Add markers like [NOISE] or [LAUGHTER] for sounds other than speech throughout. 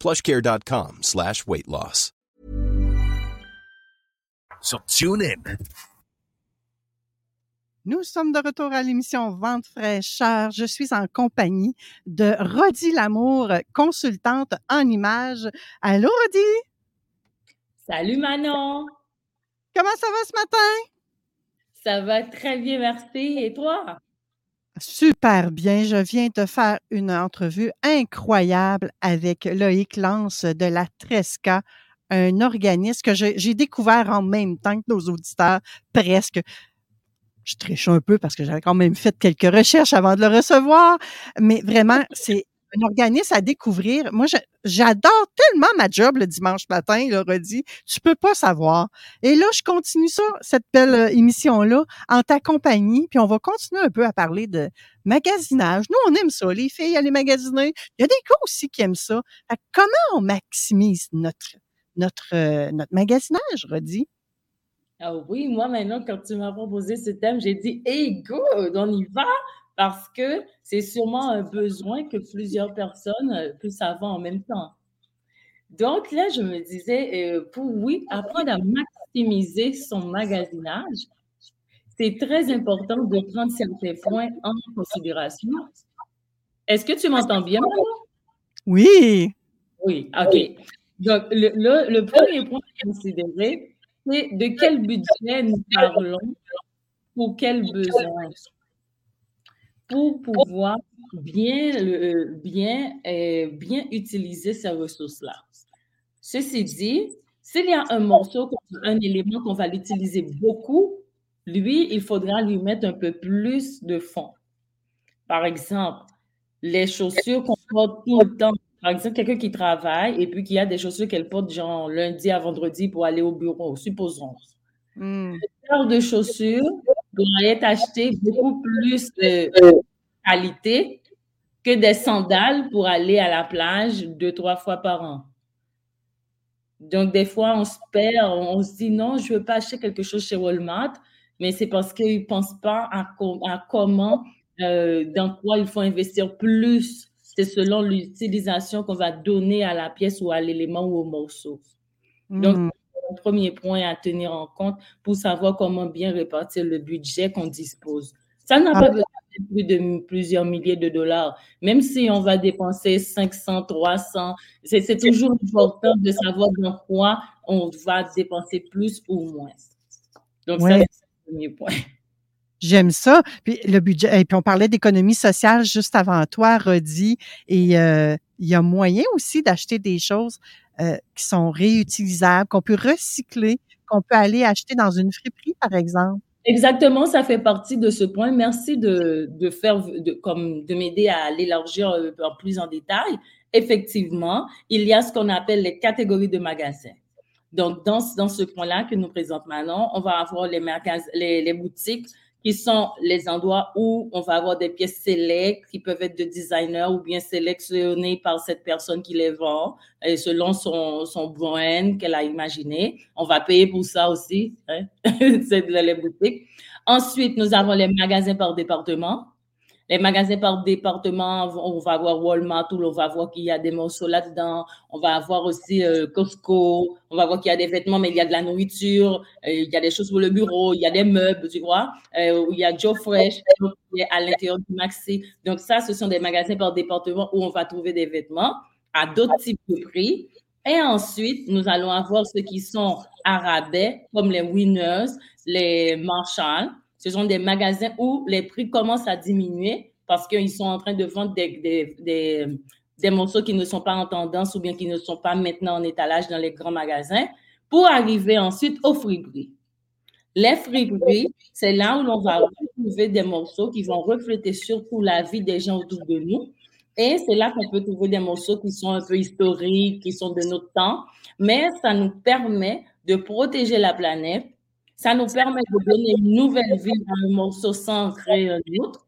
plushcare.com slash weight loss. So tune in. Nous sommes de retour à l'émission Vente fraîcheur. Je suis en compagnie de Rodi Lamour, consultante en images. Allô, Rodi? Salut Manon! Comment ça va ce matin? Ça va très bien, merci. Et toi? Super bien. Je viens de faire une entrevue incroyable avec Loïc Lance de la Tresca, un organisme que j'ai découvert en même temps que nos auditeurs, presque. Je triche un peu parce que j'avais quand même fait quelques recherches avant de le recevoir, mais vraiment, c'est un organisme à découvrir. Moi, j'adore tellement ma job le dimanche matin, là, redit. Tu peux pas savoir. Et là, je continue ça, cette belle euh, émission-là, en ta compagnie, puis on va continuer un peu à parler de magasinage. Nous, on aime ça, les filles, aller magasiner. Il y a des gars aussi qui aiment ça. comment on maximise notre, notre, euh, notre magasinage, redit? Ah oui, moi maintenant, quand tu m'as proposé ce thème, j'ai dit, hey, good, on y va parce que c'est sûrement un besoin que plusieurs personnes euh, puissent avoir en même temps. Donc là, je me disais, euh, pour oui, apprendre à maximiser son magasinage, c'est très important de prendre certains points en considération. Est-ce que tu m'entends bien, Oui. Oui, OK. Donc, le, le premier point à considérer, c'est de quel budget nous parlons pour quel besoin? Pour pouvoir bien, bien, euh, bien utiliser ces ressources-là. Ceci dit, s'il y a un morceau, un élément qu'on va l'utiliser beaucoup, lui, il faudra lui mettre un peu plus de fond. Par exemple, les chaussures qu'on porte tout le temps. Par exemple, quelqu'un qui travaille et puis qui a des chaussures qu'elle porte genre lundi à vendredi pour aller au bureau, supposons. Mmh. paire de chaussures être acheté beaucoup plus de qualité que des sandales pour aller à la plage deux, trois fois par an. Donc, des fois, on se perd, on se dit non, je ne veux pas acheter quelque chose chez Walmart, mais c'est parce qu'ils ne pensent pas à, à comment, euh, dans quoi il faut investir plus. C'est selon l'utilisation qu'on va donner à la pièce ou à l'élément ou au morceau. Donc, mmh. Premier point à tenir en compte pour savoir comment bien répartir le budget qu'on dispose. Ça n'a ah. pas besoin plus de plusieurs milliers de dollars. Même si on va dépenser 500, 300, c'est toujours important de savoir dans quoi on va dépenser plus ou moins. Donc, ça, c'est le premier point. J'aime ça. Puis le budget, et puis on parlait d'économie sociale juste avant toi, Rodi, et euh, il y a moyen aussi d'acheter des choses euh, qui sont réutilisables, qu'on peut recycler, qu'on peut aller acheter dans une friperie, par exemple. Exactement, ça fait partie de ce point. Merci de, de faire, de, comme de m'aider à l'élargir euh, en plus en détail. Effectivement, il y a ce qu'on appelle les catégories de magasins. Donc, dans, dans ce point-là que nous présente maintenant, on va avoir les, les, les boutiques qui sont les endroits où on va avoir des pièces sélectes qui peuvent être de designers ou bien sélectionnées par cette personne qui les vend et selon son, son brand qu'elle a imaginé. On va payer pour ça aussi, hein? [LAUGHS] c'est les boutiques. Ensuite, nous avons les magasins par département. Les magasins par département, on va voir Walmart, où on va voir qu'il y a des morceaux là-dedans. On va avoir aussi euh, Costco. On va voir qu'il y a des vêtements, mais il y a de la nourriture. Euh, il y a des choses pour le bureau. Il y a des meubles, tu vois. Euh, il y a Joe Fresh à l'intérieur du Maxi. Donc ça, ce sont des magasins par département où on va trouver des vêtements à d'autres types de prix. Et ensuite, nous allons avoir ceux qui sont arabais, comme les Winners, les Marshall. Ce sont des magasins où les prix commencent à diminuer parce qu'ils sont en train de vendre des, morceaux qui ne sont pas en tendance ou bien qui ne sont pas maintenant en étalage dans les grands magasins pour arriver ensuite au friperies. Les friperies, c'est là où l'on va retrouver des morceaux qui vont refléter surtout la vie des gens autour de nous. Et c'est là qu'on peut trouver des morceaux qui sont un peu historiques, qui sont de notre temps, mais ça nous permet de protéger la planète. Ça nous permet de donner une nouvelle vie à un morceau sans créer un autre.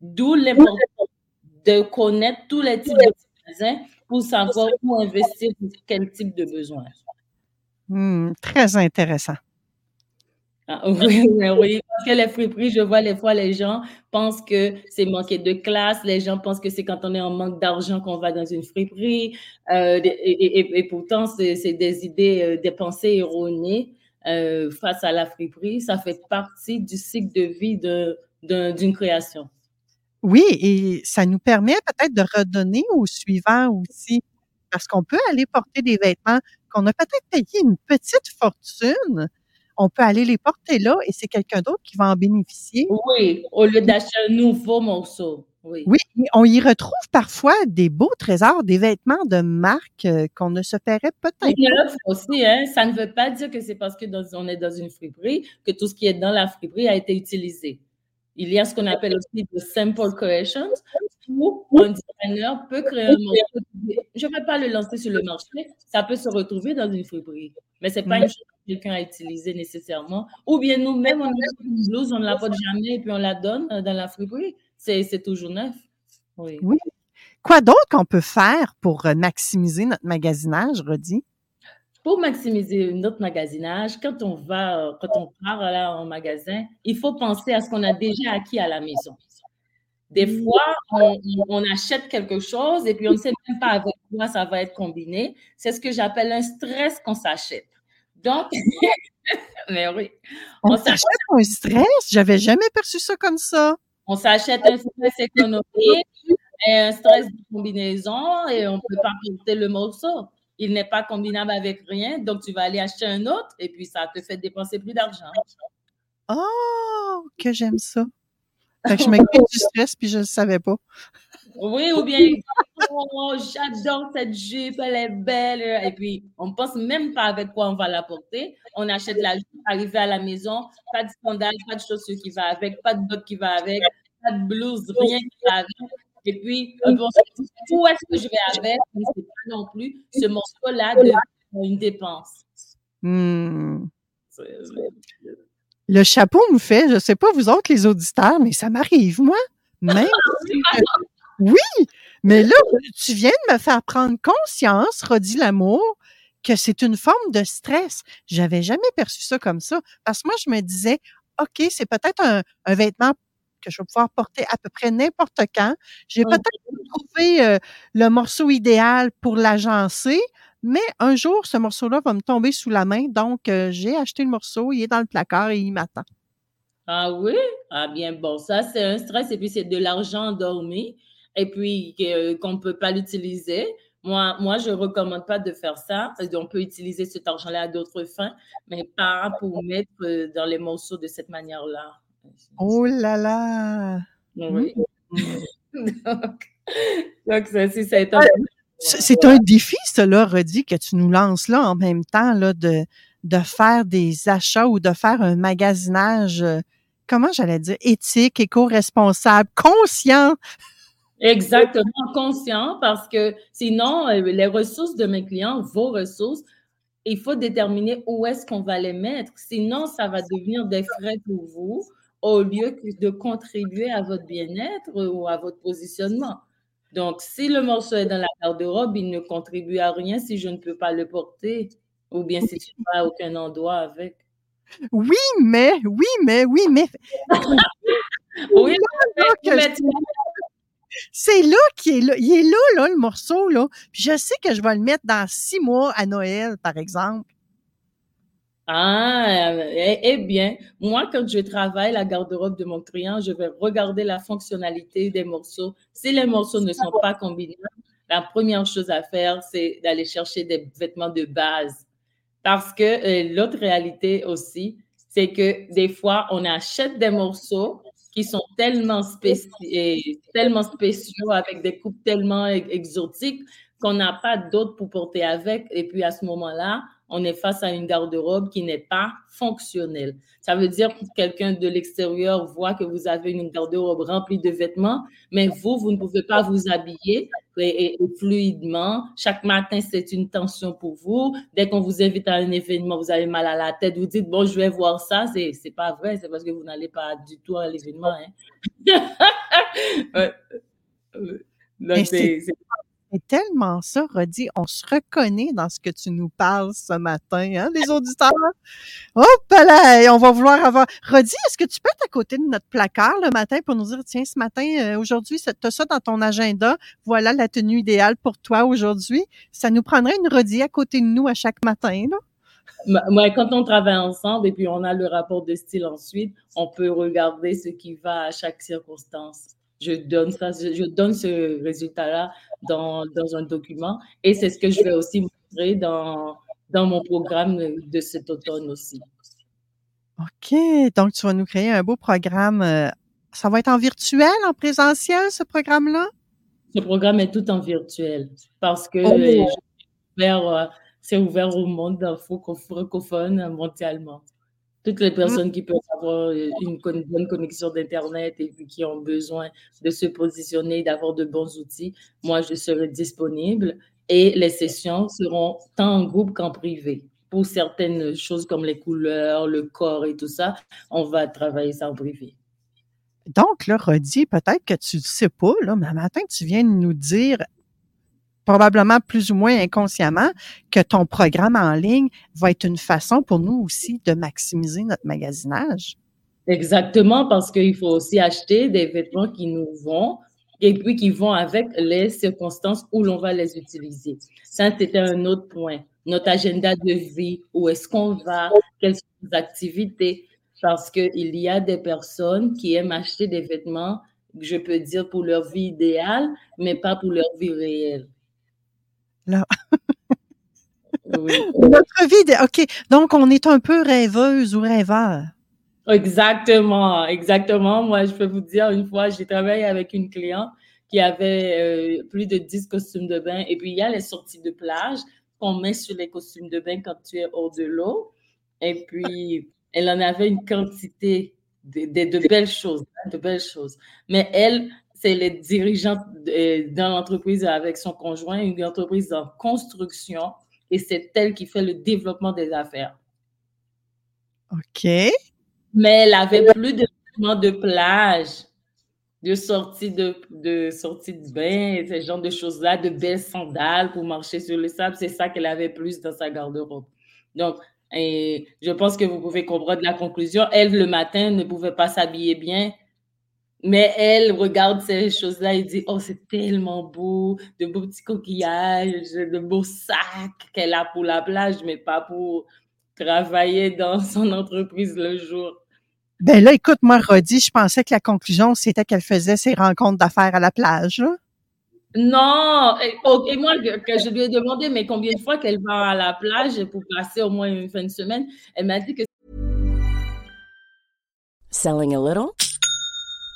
D'où l'importance de connaître tous les types de magasins pour savoir où investir pour quel type de besoin. Hmm, très intéressant. Ah, [LAUGHS] oui, oui, parce que les friperies, je vois les fois les gens pensent que c'est manquer de classe, les gens pensent que c'est quand on est en manque d'argent qu'on va dans une friperie, euh, et, pourtant c'est des idées, euh, des pensées erronées euh, face à la friperie. Ça fait partie du cycle de vie d'une création. Oui, et ça nous permet peut-être de redonner aux suivants aussi, parce qu'on peut aller porter des vêtements qu'on a peut-être payé une petite fortune, on peut aller les porter là et c'est quelqu'un d'autre qui va en bénéficier. Oui, au lieu d'acheter un nouveau morceau. Oui. oui, on y retrouve parfois des beaux trésors, des vêtements de marque euh, qu'on ne se paierait peut-être pas. aussi, hein? ça ne veut pas dire que c'est parce que on est dans une friperie que tout ce qui est dans la friperie a été utilisé. Il y a ce qu'on appelle aussi de simple creations, où un designer peut créer un morceau. Je ne vais pas le lancer sur le marché, ça peut se retrouver dans une friperie. Mais ce n'est pas une chose que quelqu'un a utilisée nécessairement. Ou bien nous-mêmes, on a une blouse, on ne la porte jamais et puis on la donne euh, dans la friperie. C'est toujours neuf. Oui. oui. Quoi d'autre qu'on peut faire pour euh, maximiser notre magasinage, Rodi? pour maximiser notre magasinage, quand on va, euh, quand on part là en magasin, il faut penser à ce qu'on a déjà acquis à la maison. Des fois, on, achète quelque chose et puis on ne sait même pas avec quoi ça va être combiné. C'est ce que j'appelle un stress qu'on s'achète. Donc, [LAUGHS] mais oui. On, s'achète un stress? J'avais jamais perçu ça comme ça. On s'achète un stress économique, un stress de combinaison et on ne peut pas porter le morceau il n'est pas combinable avec rien, donc tu vas aller acheter un autre et puis ça te fait dépenser plus d'argent. Oh, que j'aime ça. Fait que je [LAUGHS] m'occupe du stress puis je ne savais pas. Oui, ou bien, oh, j'adore cette jupe, elle est belle. Et puis, on ne pense même pas avec quoi on va la porter. On achète la jupe, arrivé à la maison, pas de sandales, pas de chaussures qui va avec, pas de bottes qui va avec, pas de blouse, rien qui va avec. Et puis, où est-ce que je vais avec? Ne sais pas non plus. Ce morceau-là de une dépense. Hmm. Le chapeau me fait, je ne sais pas vous autres les auditeurs, mais ça m'arrive, moi. Même. [LAUGHS] oui, mais là, tu viens de me faire prendre conscience, Rodi Lamour, que c'est une forme de stress. J'avais jamais perçu ça comme ça. Parce que moi, je me disais, OK, c'est peut-être un, un, vêtement que je vais pouvoir porter à peu près n'importe quand. J'ai mmh. peut-être trouvé euh, le morceau idéal pour l'agencer, mais un jour, ce morceau-là va me tomber sous la main. Donc, euh, j'ai acheté le morceau, il est dans le placard et il m'attend. Ah oui? Ah bien, bon, ça, c'est un stress et puis c'est de l'argent endormi et puis qu'on ne peut pas l'utiliser. Moi, moi, je ne recommande pas de faire ça. On peut utiliser cet argent-là à d'autres fins, mais pas pour mettre dans les morceaux de cette manière-là. Oh là là! Oui. Mmh. [LAUGHS] donc, ça, c'est un... C'est un défi, cela, Redi, que tu nous lances là en même temps, là, de, de faire des achats ou de faire un magasinage, euh, comment j'allais dire, éthique, éco-responsable, conscient. Exactement, conscient, parce que sinon, euh, les ressources de mes clients, vos ressources, il faut déterminer où est-ce qu'on va les mettre. Sinon, ça va devenir des frais pour vous au lieu de contribuer à votre bien-être ou à votre positionnement. Donc, si le morceau est dans la garde-robe, il ne contribue à rien si je ne peux pas le porter ou bien si tu n'as aucun endroit avec. Oui, mais, oui, mais, oui, mais. [LAUGHS] oui, [LAUGHS] mais, c'est là qu'il est là. Le morceau, là. Je sais que je vais le mettre dans six mois à Noël, par exemple. Ah, eh, eh, bien, moi, quand je travaille la garde-robe de mon client, je vais regarder la fonctionnalité des morceaux. Si les morceaux ne sont pas combinables, la première chose à faire, c'est d'aller chercher des vêtements de base. Parce que euh, l'autre réalité aussi, c'est que des fois, on achète des morceaux qui sont tellement, tellement spéciaux, avec des coupes tellement exotiques, qu'on n'a pas d'autres pour porter avec. Et puis à ce moment-là, on est face à une garde-robe qui n'est pas fonctionnelle. Ça veut dire que quelqu'un de l'extérieur voit que vous avez une garde-robe remplie de vêtements, mais vous, vous ne pouvez pas vous habiller et, fluidement. Chaque matin, c'est une tension pour vous. Dès qu'on vous invite à un événement, vous avez mal à la tête, vous dites, bon, je vais voir ça. C'est, c'est pas vrai, c'est parce que vous n'allez pas du tout à l'événement. Hein. [LAUGHS] c'est c'est tellement ça, Rodi. On se reconnaît dans ce que tu nous parles ce matin, hein, les auditeurs. Hop là, on va vouloir avoir. Rodi, est-ce que tu peux être à côté de notre placard le matin pour nous dire, tiens, ce matin, euh, aujourd'hui, tu as ça dans ton agenda. Voilà la tenue idéale pour toi aujourd'hui. Ça nous prendrait une Rodi à côté de nous à chaque matin, là. Quand on travaille ensemble et puis on a le rapport de style ensuite, on peut regarder ce qui va à chaque circonstance je donne ça, je donne ce résultat-là dans, dans, un document et c'est ce que je vais aussi montrer dans, dans mon programme de cet automne aussi. OK. Donc, tu vas nous créer un beau programme. Euh, ça va être en virtuel, en présentiel, ce programme-là? Ce programme est tout en virtuel parce que oh. euh, c'est ouvert, au monde francophone mondialement toutes les mmh. personnes qui peuvent avoir euh, une bonne connexion d'Internet et qui ont besoin de se positionner, d'avoir de bons outils, moi, je serai disponible et les sessions seront tant en groupe qu'en privé. Pour certaines choses comme les couleurs, le corps et tout ça, on va travailler ça en privé. Donc, là, Rodi, peut-être que tu ne sais pas, là, mais matin, tu viens de nous dire probablement plus ou moins inconsciemment que ton programme en ligne va être une façon pour nous aussi de maximiser notre magasinage. Exactement, parce qu'il faut aussi acheter des vêtements qui nous vont et puis qui vont avec les circonstances où l'on va les utiliser. Ça, c'était un autre point. Notre agenda de vie, où est-ce qu'on va, quelles sont les activités, parce qu'il y a des personnes qui aiment acheter des vêtements, je peux dire, pour leur vie idéale, mais pas pour leur vie réelle là. Notre vie, OK. Donc, on est un peu rêveuse ou rêveur. Exactement, exactement. Moi, je peux vous dire, une fois, j'ai travaillé avec une cliente qui avait euh, plus de 10 costumes de bain. Et puis, il y a les sorties de plage qu'on met sur les costumes de bain quand tu es hors de l'eau. Et puis, elle en avait une quantité de, de belles choses, hein, de belles choses. Mais elle, c'est les dirigeants dans l'entreprise avec son conjoint, une entreprise en construction, et c'est elle qui fait le développement des affaires. OK. Mais elle avait plus de de plage, de sortie de, de sortie de bain, ce genre de choses-là, de belles sandales pour marcher sur le sable. C'est ça qu'elle avait plus dans sa garde-robe. Donc, et je pense que vous pouvez comprendre la conclusion. Elle, le matin, ne pouvait pas s'habiller bien mais elle regarde ces choses-là et dit Oh, c'est tellement beau, de beaux petits coquillages, de beaux sacs qu'elle a pour la plage, mais pas pour travailler dans [LAUGHS] son entreprise le jour. Ben là, écoute, moi, Rodi, je pensais que la conclusion, c'était qu'elle faisait ses rencontres d'affaires à la plage. Non, et, oh, et, moi, que je lui ai demandé, mais combien de fois qu'elle va à la plage pour passer au moins une fin de semaine, elle m'a dit que. Selling a little?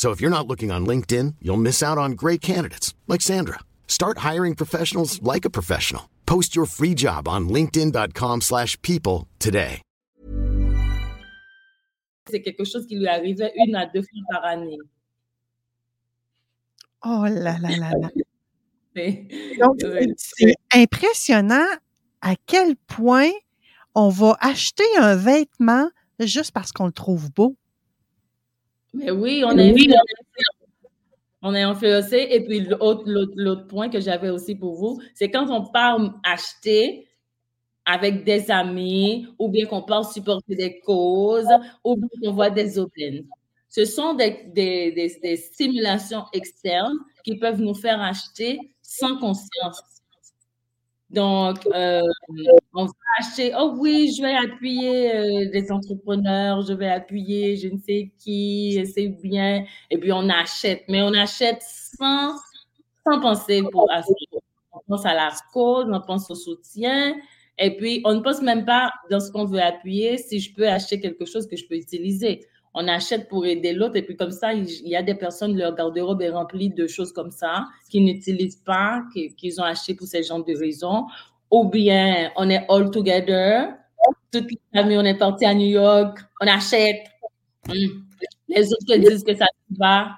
So if you're not looking on LinkedIn, you'll miss out on great candidates like Sandra. Start hiring professionals like a professional. Post your free job on linkedin.com/people slash people today. C'est quelque chose qui lui arrivait une à deux fois par année. Oh là là là là. [LAUGHS] Donc, c'est impressionnant à quel point on va acheter un vêtement juste parce qu'on le trouve beau. Mais oui, on est influencé. On est influencé. Et puis, l'autre, point que j'avais aussi pour vous, c'est quand on part acheter avec des amis, ou bien qu'on part supporter des causes, ou bien qu'on voit des aubaines. Ce sont des, des, des, des stimulations externes qui peuvent nous faire acheter sans conscience. Donc, euh, on va acheter, oh oui, je vais appuyer euh, des entrepreneurs, je vais appuyer je ne sais qui, c'est bien. Et puis, on achète, mais on achète sans, sans penser pour à. On pense à la cause, on pense au soutien. Et puis, on ne pense même pas dans ce qu'on veut appuyer si je peux acheter quelque chose que je peux utiliser. On achète pour aider l'autre et puis comme ça, il y a des personnes, leur garde-robe est remplie de choses comme ça qu'ils n'utilisent pas, qui- qu'ils ont acheté pour ces genres de raisons. Ou bien, on est all together, toute la famille, on est parti à New York, on achète. Hum. Les autres disent que ça va,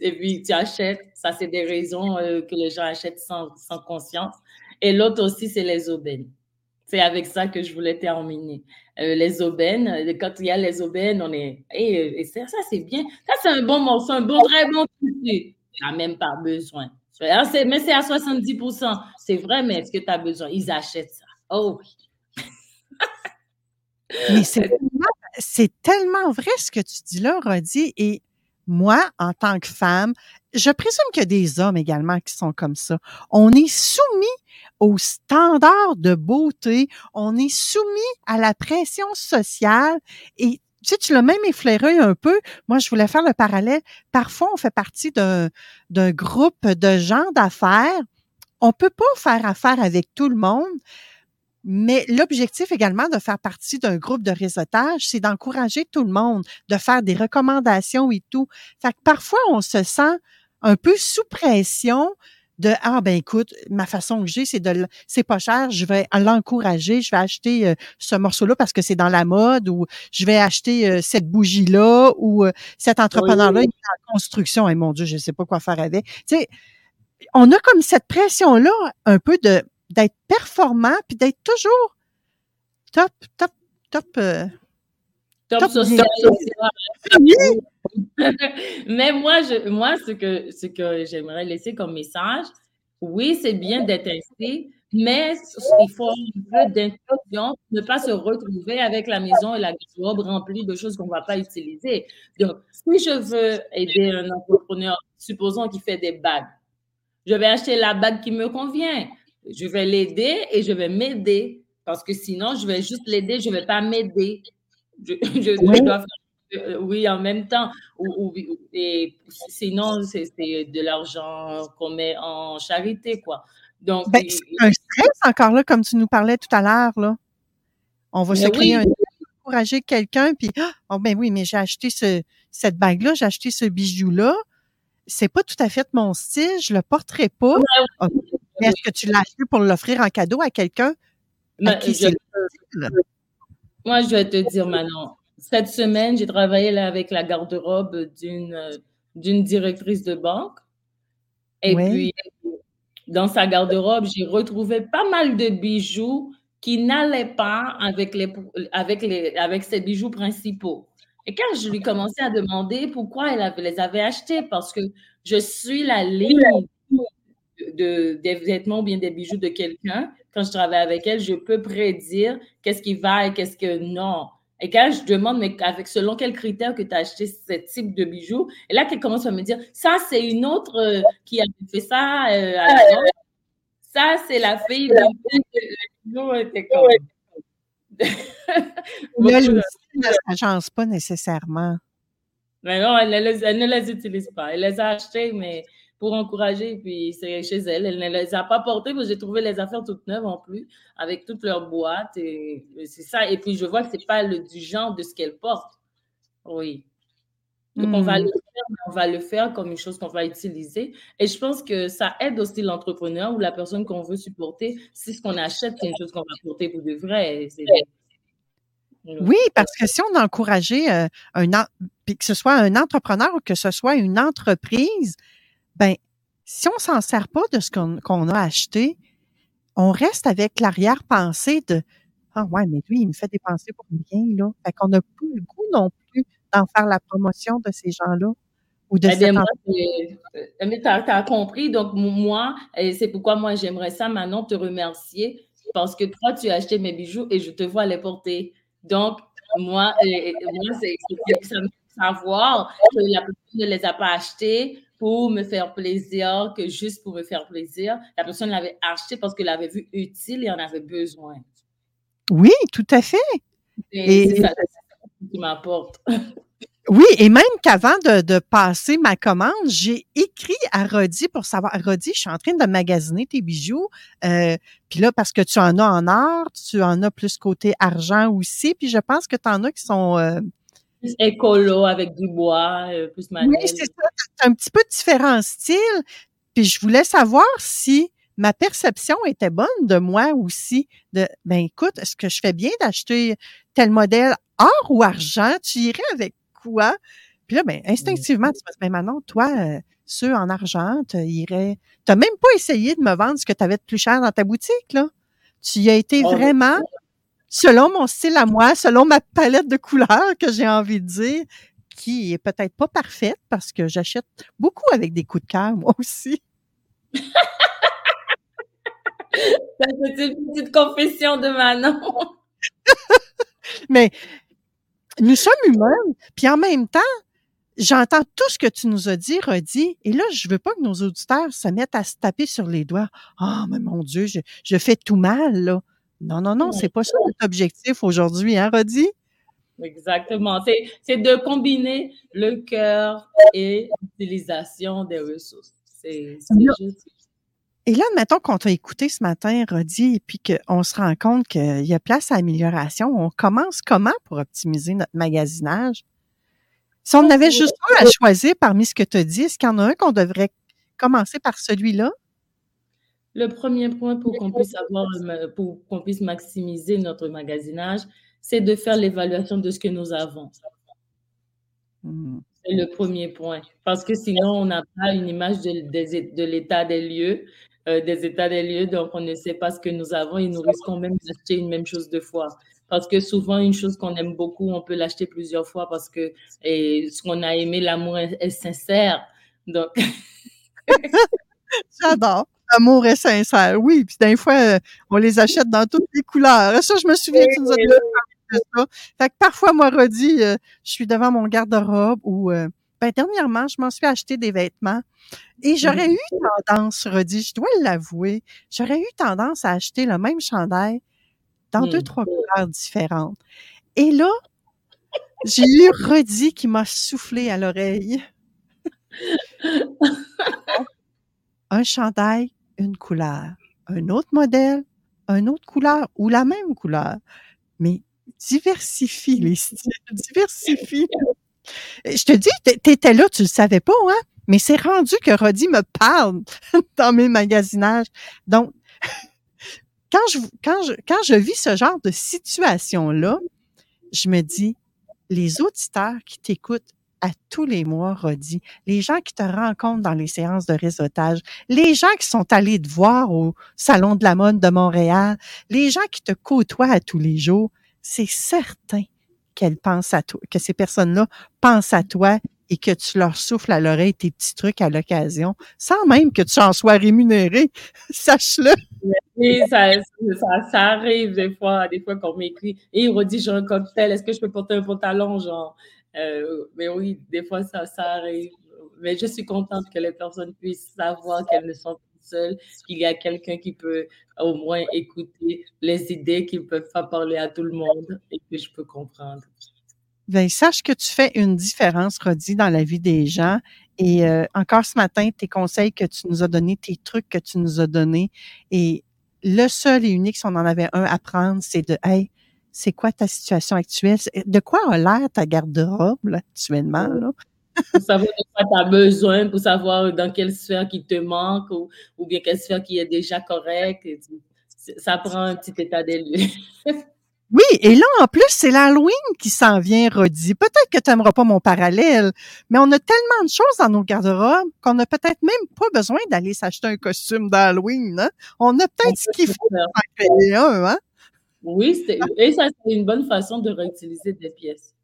et puis tu achètes. Ça, c'est des raisons euh, que les gens achètent sans, sans conscience. Et l'autre aussi, c'est les aubaines. C'est avec ça que je voulais terminer. Euh, les aubaines, euh, quand il y a les aubaines, on est. Et, et ça, ça, c'est bien. Ça, c'est un bon morceau, un bon, très bon. Tu n'as même pas besoin. Ah, Mais c'est à 70% C'est vrai, mais est-ce que tu as besoin? Ils achètent ça. Oh oui. [LAUGHS] Mais c'est tellement, tellement vrai ce que tu dis là, Rodi. Et moi, en tant que femme, je présume qu'il y a des hommes également qui sont comme ça. On est soumis aux standards de beauté, on est soumis à la pression sociale et tu sais, tu l'as même effleuré un peu. Moi, je voulais faire le parallèle. Parfois, on fait partie d'un, d'un groupe de gens d'affaires. On peut pas faire affaire avec tout le monde, mais l'objectif également de faire partie d'un groupe de réseautage, c'est d'encourager tout le monde, de faire des recommandations et tout. Fait que parfois, on se sent un peu sous pression de ah ben écoute ma façon que j'ai c'est de c'est pas cher je vais l'encourager je vais acheter euh, ce morceau là parce que c'est dans la mode ou je vais acheter euh, cette bougie là ou euh, cet entrepreneur là il est en construction. Et mon dieu je sais pas quoi faire avec. Tu sais on a comme cette pression là un peu de d'être performant puis d'être toujours top top top euh, Top Top social. Mais moi, je, moi, ce que, ce que j'aimerais laisser comme message, oui, c'est bien d'être ainsi, mais il faut un peu d'intention, ne pas se retrouver avec la maison et la garde-robe remplie de choses qu'on ne va pas utiliser. Donc, si je veux aider un entrepreneur, supposons qu'il fait des bagues, je vais acheter la bague qui me convient. Je vais l'aider et je vais m'aider. Parce que sinon, je vais juste l'aider, je ne vais pas m'aider. Je, [LAUGHS] je- je Oui. dois faire euh, oui en même temps. Et sinon, c'est de l'argent qu'on met en charité, quoi. Donc, ben, c'est un stress encore là comme tu nous parlais tout à l'heure là on va Mais se créer oui. un encourager quelqu'un puis oh, ben oui mais j'ai acheté ce cette bague là j'ai acheté ce bijou là c'est pas tout à fait mon style je le porterai pas Ok. mais est-ce que tu l'as acheté pour l'offrir en cadeau à quelqu'un? À Moi, je vais te dire maintenant, cette semaine, j'ai travaillé là avec la garde-robe d'une euh, d'une directrice de banque. Et puis, dans sa garde-robe, j'ai retrouvé pas mal de bijoux qui n'allaient pas avec, les, avec, les, avec ses bijoux principaux. Et quand je lui commençais à demander pourquoi elle avait, les avait achetés, parce que je suis la ligne de, des vêtements ou bien des bijoux de quelqu'un, quand je travaille avec elle, je peux prédire qu'est-ce qui va et qu'est-ce que non. Et quand je demande, mais avec selon quels critères que tu as acheté ce type de bijoux, et là qu'elle commence à me dire, ça c'est une autre euh, qui a fait ça euh, à la. Ça c'est la fille de. Là, ne s'agencent pas nécessairement. Mais non, elle, ne les- elle ne les utilise pas. Elle les a achetés, mais pour encourager, puis c'est chez elle. Elle ne les a pas portées, mais j'ai trouvé les affaires toutes neuves en plus, avec toutes leurs boîtes. Et, et c'est ça. Et puis je vois que c'est pas le, du genre de ce qu'elle porte. Oui. Donc, on va Mmh. le faire, mais on va le faire comme une chose qu'on va utiliser. Et je pense que ça aide aussi l'entrepreneur ou la personne qu'on veut supporter. Si ce qu'on achète, c'est une chose qu'on va porter pour de vrai. C'est Oui, parce que si on a encouragé euh, un que ce soit un entrepreneur ou que ce soit une entreprise, ben si on s'en sert pas de ce qu'on a acheté, on reste avec l'arrière-pensée de ah ouais, mais lui, il me fait dépenser pour rien là. Fait qu'on n'a plus le goût non plus d'en faire la promotion de ces gens-là ou de Eh bien, moi, euh, mais tu as, compris. Donc, moi, et c'est pourquoi moi, j'aimerais ça maintenant te remercier parce que toi, tu as acheté mes bijoux et je te vois les porter. Donc, moi, moi c'est c'est- ça me fait savoir que la personne ne les a pas achetés pour me faire plaisir, que juste pour me faire plaisir. La personne l'avait acheté parce qu'elle l'avait vu utile et en avait besoin. Oui, tout à fait. Et Et- c'est ça, qui m'apporte. [LAUGHS] Oui, et même qu'avant de, de passer ma commande, j'ai écrit à Rodi pour savoir, Rodi, je suis en train de magasiner tes bijoux. Euh, puis là, parce que tu en as en or, tu en as plus côté argent aussi. Puis je pense que tu en as qui sont... euh, Plus écolo avec du bois, euh, plus oui, manuel. c'est ça. t'as un petit peu différents styles. Puis je voulais savoir si ma perception était bonne de moi aussi. De, ben écoute, est-ce que je fais bien d'acheter tel modèle or ou argent? Tu irais avec quoi? Puis là, ben, instinctivement, tu me dis, ben Manon, toi, euh, ceux en argent, tu irais. Tu même pas essayé de me vendre ce que tu avais de plus cher dans ta boutique, là. Tu y as été Oh, vraiment selon mon style à moi, selon ma palette de couleurs que j'ai envie de dire, qui est peut-être pas parfaite parce que j'achète beaucoup avec des coups de cœur, moi aussi. C'est une petite confession de Manon. [LAUGHS] Mais nous sommes humains, puis en même temps, j'entends tout ce que tu nous as dit, redit, et là, je veux pas que nos auditeurs se mettent à se taper sur les doigts. Ah, mais mon Dieu, je, je fais tout mal, là. Non, non, non, c'est pas ça notre objectif aujourd'hui, hein, Rodi? Exactement. C'est, de combiner le cœur et l'utilisation des ressources. C'est, juste. Et là, mettons qu'on t'a écouté ce matin, Rodi, et puis qu'on se rend compte qu'il y a place à amélioration. On commence comment pour optimiser notre magasinage? Si on avait juste un à choisir parmi ce que tu as dit, est-ce qu'il y en a un qu'on devrait commencer par celui-là? Le premier point pour qu'on puisse avoir, euh, pour qu'on puisse maximiser notre magasinage, c'est de faire l'évaluation de ce que nous avons. Hmm. C'est le premier point. Parce que sinon, on n'a pas une image de l'état des lieux, euh, des états des lieux, donc on ne sait pas ce que nous avons et nous risquons même d'acheter une même chose deux fois. Parce que souvent, une chose qu'on aime beaucoup, on peut l'acheter plusieurs fois parce que et, ce qu'on a aimé, l'amour est, est sincère. Donc, [LAUGHS] [LAUGHS] J'adore. L'amour est sincère. Oui, puis des fois, euh, on les achète dans toutes les couleurs. Ça, je me souviens, tu nous as déjà parlé de ça. Fait que parfois, moi, Rodi, euh, je suis devant mon garde-robe ou, euh, ben, dernièrement, je m'en suis acheté des vêtements et j'aurais eu tendance, Rodi, je dois l'avouer, j'aurais eu tendance à acheter le même chandail dans deux, Hmm. trois couleurs différentes. Et là, j'ai eu Rodi qui m'a soufflé à l'oreille. [LAUGHS] un chandail, une couleur. Un autre modèle, une autre couleur ou la même couleur. Mais diversifie les styles, diversifie. Je te dis, t'é- t'étais là, tu le savais pas, hein? Mais c'est rendu que Rodi me parle [LAUGHS] dans mes magasinages. Donc, [LAUGHS] quand je, quand je, quand je vis ce genre de situation-là, je me dis, les auditeurs qui t'écoutent à tous les mois, Rodi, les gens qui te rencontrent dans les séances de réseautage, les gens qui sont allés te voir au Salon de la mode de Montréal, les gens qui te côtoient à tous les jours, c'est certain qu'elles pensent à toi, que ces personnes-là pensent à toi et que tu leur souffles à l'oreille tes petits trucs à l'occasion, sans même que tu en sois rémunéré. [LAUGHS] Sache-le. oui, ça, ça, ça arrive des fois, des fois qu'on m'écrit et il redit j'ai un cocktail, est-ce que je peux porter un pantalon, genre. Euh, mais oui, des fois ça, arrive. Mais je suis contente que les personnes puissent savoir qu'elles ne sont pas seules, qu'il y a quelqu'un qui peut au moins écouter les idées, qui ne peuvent pas parler à tout le monde et que je peux comprendre. Ben, sache que tu fais une différence, Rodi, dans la vie des gens. Et euh, encore ce matin, tes conseils que tu nous as donnés, tes trucs que tu nous as donnés. Et le seul et unique, si on en avait un à prendre, c'est de, hey, c'est quoi ta situation actuelle? De quoi a l'air ta garde-robe, là, actuellement, là? [LAUGHS] pour savoir de quoi tu as besoin, pour savoir dans quelle sphère qui te manque ou, ou bien quelle sphère qui est déjà correcte. Ça prend un petit état des lieux. [LAUGHS] Oui, et là, en plus, c'est l'Halloween qui s'en vient, Rodi. Peut-être que tu n'aimeras pas mon parallèle, mais on a tellement de choses dans nos garde-robes qu'on n'a peut-être même pas besoin d'aller s'acheter un costume d'Halloween. Hein? On a peut-être ce qu'il faut pour en créer un. Hein? Oui, et ça, c'est une bonne façon de réutiliser des pièces.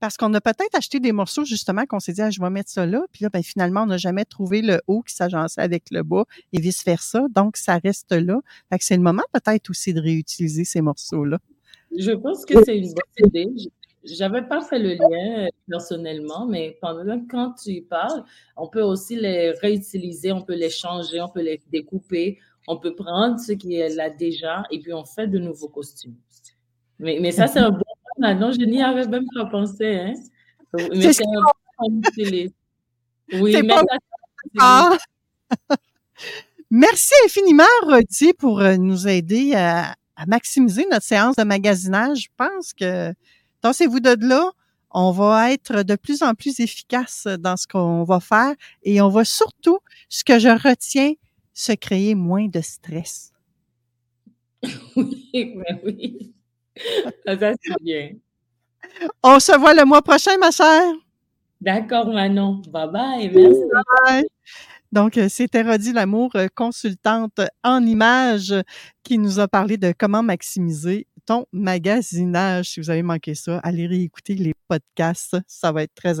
Parce qu'on a peut-être acheté des morceaux, justement, qu'on s'est dit, ah, je vais mettre ça là. Puis là, ben, finalement, on n'a jamais trouvé le haut qui s'agençait avec le bas et vice-versa. Donc, ça reste là. Fait que c'est le moment peut-être aussi de réutiliser ces morceaux-là. Je pense que c'est une bonne idée. J'avais pas fait le lien euh, personnellement, mais pendant quand tu y parles, on peut aussi les réutiliser, on peut les changer, on peut les découper, on peut prendre ce qui est là déjà et puis on fait de nouveaux costumes. Mais, mais ça, c'est un [LAUGHS] bon point. Non, je n'y avais même pas pensé. Hein? Mais c'est un bon [LAUGHS] Oui, mais ah! [LAUGHS] Merci infiniment, Rodi, pour euh, nous aider à, à maximiser notre séance de magasinage. Je pense que, tassez-vous de là, on va être de plus en plus efficace dans ce qu'on va faire et on va surtout, ce que je retiens, se créer moins de stress. [LAUGHS] Oui, ben oui. Ça, c'est bien. On se voit le mois prochain, ma chère. D'accord, Manon. Bye bye. Merci. Bye. Donc, euh, c'était Rodi Lamour, euh, consultante en images, qui nous a parlé de comment maximiser ton magasinage. Si vous avez manqué ça, allez réécouter les podcasts. Ça va être très